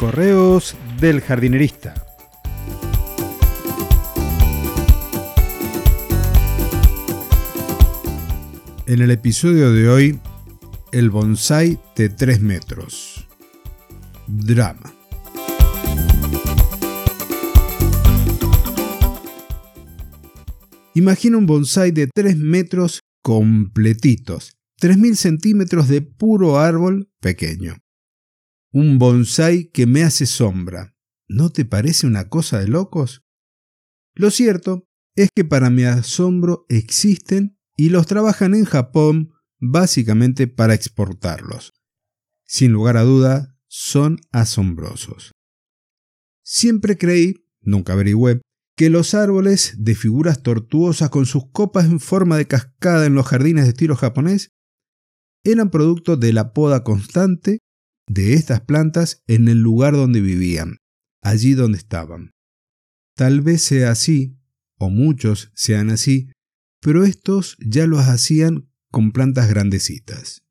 Correos del jardinerista. En el episodio de hoy, el bonsai de 3 metros. Drama. Imagina un bonsai de 3 metros completitos, 3.000 centímetros de puro árbol pequeño. Un bonsai que me hace sombra. ¿No te parece una cosa de locos? Lo cierto es que para mi asombro existen y los trabajan en Japón básicamente para exportarlos. Sin lugar a duda, son asombrosos. Siempre creí, nunca averigüé, que los árboles de figuras tortuosas con sus copas en forma de cascada en los jardines de estilo japonés eran producto de la poda constante de estas plantas en el lugar donde vivían, allí donde estaban. Tal vez sea así, o muchos sean así, pero estos ya los hacían con plantas grandecitas.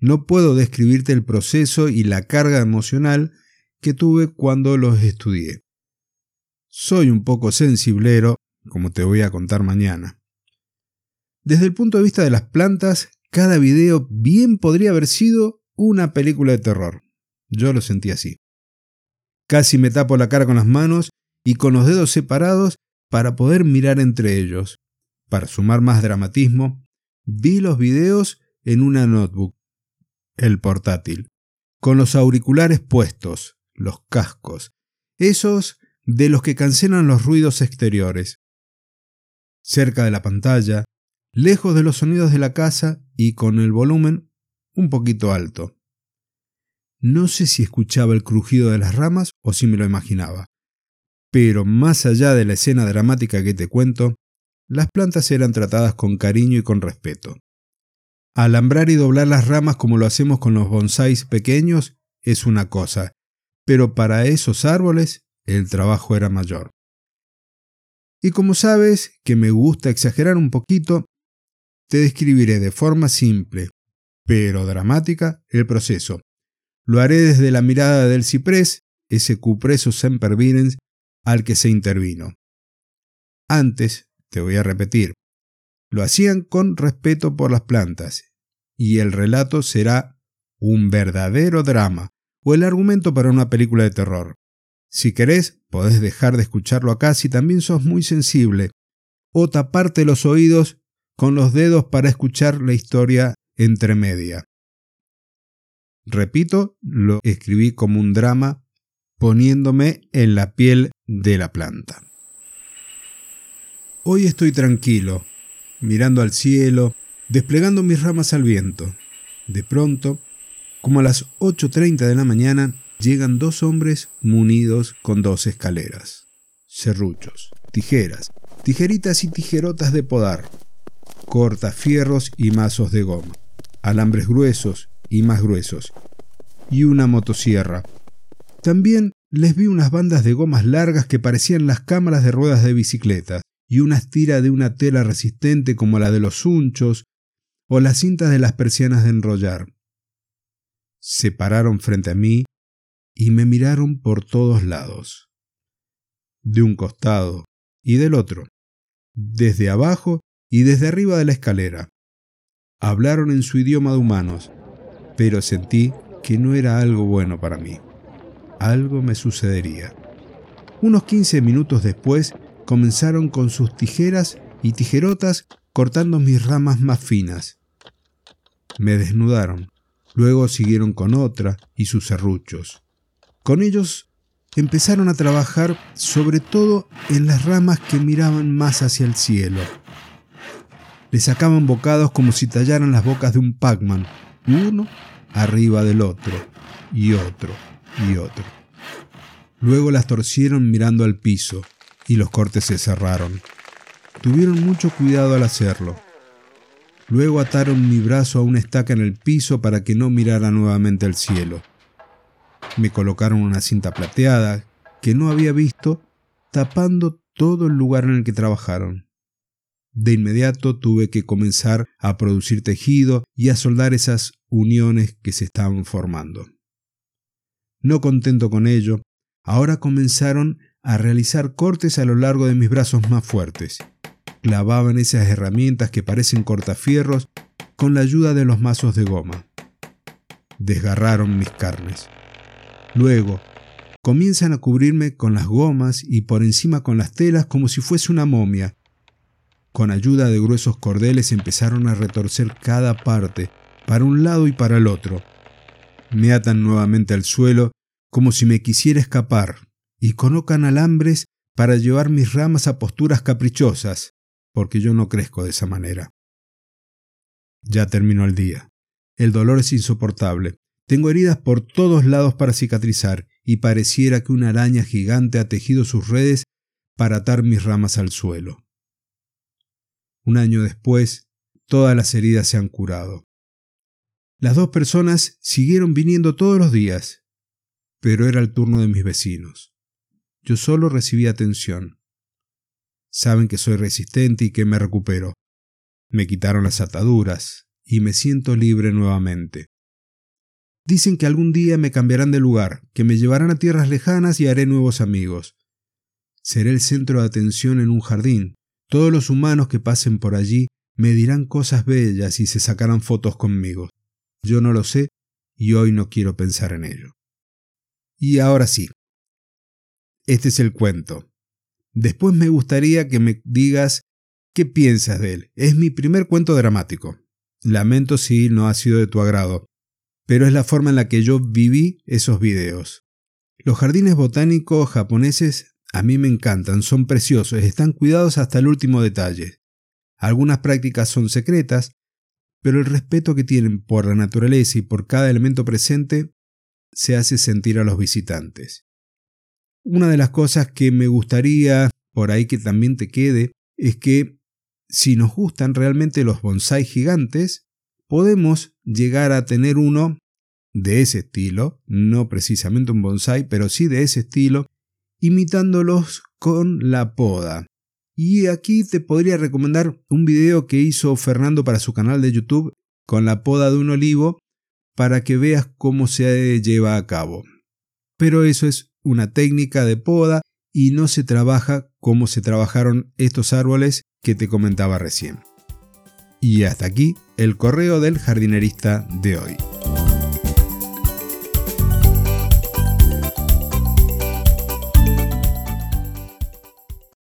No puedo describirte el proceso y la carga emocional que tuve cuando los estudié. Soy un poco sensiblero, como te voy a contar mañana. Desde el punto de vista de las plantas, cada video bien podría haber sido una película de terror. Yo lo sentí así. Casi me tapo la cara con las manos y con los dedos separados para poder mirar entre ellos. Para sumar más dramatismo, vi los videos en una notebook, el portátil, con los auriculares puestos, los cascos, esos de los que cancelan los ruidos exteriores. Cerca de la pantalla, lejos de los sonidos de la casa y con el volumen un poquito alto. No sé si escuchaba el crujido de las ramas o si me lo imaginaba. Pero más allá de la escena dramática que te cuento, las plantas eran tratadas con cariño y con respeto. Alambrar y doblar las ramas como lo hacemos con los bonsáis pequeños es una cosa, pero para esos árboles el trabajo era mayor. Y como sabes que me gusta exagerar un poquito, te describiré de forma simple, pero dramática, el proceso. Lo haré desde la mirada del ciprés, ese cupreso sempervirens al que se intervino. Antes, te voy a repetir, lo hacían con respeto por las plantas, y el relato será un verdadero drama, o el argumento para una película de terror. Si querés, podés dejar de escucharlo acá si también sos muy sensible, o taparte los oídos con los dedos para escuchar la historia entre media. Repito, lo escribí como un drama poniéndome en la piel de la planta. Hoy estoy tranquilo, mirando al cielo, desplegando mis ramas al viento. De pronto, como a las 8.30 de la mañana, llegan dos hombres munidos con dos escaleras, serruchos, tijeras, tijeritas y tijerotas de podar, cortafierros y mazos de goma, alambres gruesos y más gruesos, y una motosierra. También les vi unas bandas de gomas largas que parecían las cámaras de ruedas de bicicleta, y una estira de una tela resistente como la de los unchos o las cintas de las persianas de enrollar. Se pararon frente a mí y me miraron por todos lados, de un costado y del otro, desde abajo y desde arriba de la escalera. Hablaron en su idioma de humanos, pero sentí que no era algo bueno para mí. Algo me sucedería. Unos 15 minutos después comenzaron con sus tijeras y tijerotas cortando mis ramas más finas. Me desnudaron, luego siguieron con otra y sus serruchos. Con ellos empezaron a trabajar sobre todo en las ramas que miraban más hacia el cielo. Le sacaban bocados como si tallaran las bocas de un Pac-Man, uno arriba del otro, y otro, y otro. Luego las torcieron mirando al piso, y los cortes se cerraron. Tuvieron mucho cuidado al hacerlo. Luego ataron mi brazo a una estaca en el piso para que no mirara nuevamente al cielo. Me colocaron una cinta plateada que no había visto, tapando todo el lugar en el que trabajaron. De inmediato tuve que comenzar a producir tejido y a soldar esas uniones que se estaban formando. No contento con ello, ahora comenzaron a realizar cortes a lo largo de mis brazos más fuertes. Clavaban esas herramientas que parecen cortafierros con la ayuda de los mazos de goma. Desgarraron mis carnes. Luego, comienzan a cubrirme con las gomas y por encima con las telas como si fuese una momia. Con ayuda de gruesos cordeles empezaron a retorcer cada parte, para un lado y para el otro. Me atan nuevamente al suelo como si me quisiera escapar y colocan alambres para llevar mis ramas a posturas caprichosas, porque yo no crezco de esa manera. Ya terminó el día. El dolor es insoportable. Tengo heridas por todos lados para cicatrizar y pareciera que una araña gigante ha tejido sus redes para atar mis ramas al suelo. Un año después, todas las heridas se han curado. Las dos personas siguieron viniendo todos los días, pero era el turno de mis vecinos. Yo solo recibí atención. Saben que soy resistente y que me recupero. Me quitaron las ataduras y me siento libre nuevamente. Dicen que algún día me cambiarán de lugar, que me llevarán a tierras lejanas y haré nuevos amigos. Seré el centro de atención en un jardín. Todos los humanos que pasen por allí me dirán cosas bellas y se sacarán fotos conmigo. Yo no lo sé y hoy no quiero pensar en ello. Y ahora sí, este es el cuento. Después me gustaría que me digas qué piensas de él. Es mi primer cuento dramático. Lamento si no ha sido de tu agrado, pero es la forma en la que yo viví esos videos. Los jardines botánicos japoneses a mí me encantan, son preciosos, están cuidados hasta el último detalle. Algunas prácticas son secretas, pero el respeto que tienen por la naturaleza y por cada elemento presente se hace sentir a los visitantes. Una de las cosas que me gustaría por ahí que también te quede es que si nos gustan realmente los bonsai gigantes, podemos llegar a tener uno de ese estilo, no precisamente un bonsai, pero sí de ese estilo, imitándolos con la poda. Y aquí te podría recomendar un video que hizo Fernando para su canal de YouTube con la poda de un olivo para que veas cómo se lleva a cabo. Pero eso es una técnica de poda y no se trabaja como se trabajaron estos árboles que te comentaba recién. Y hasta aquí el correo del jardinerista de hoy.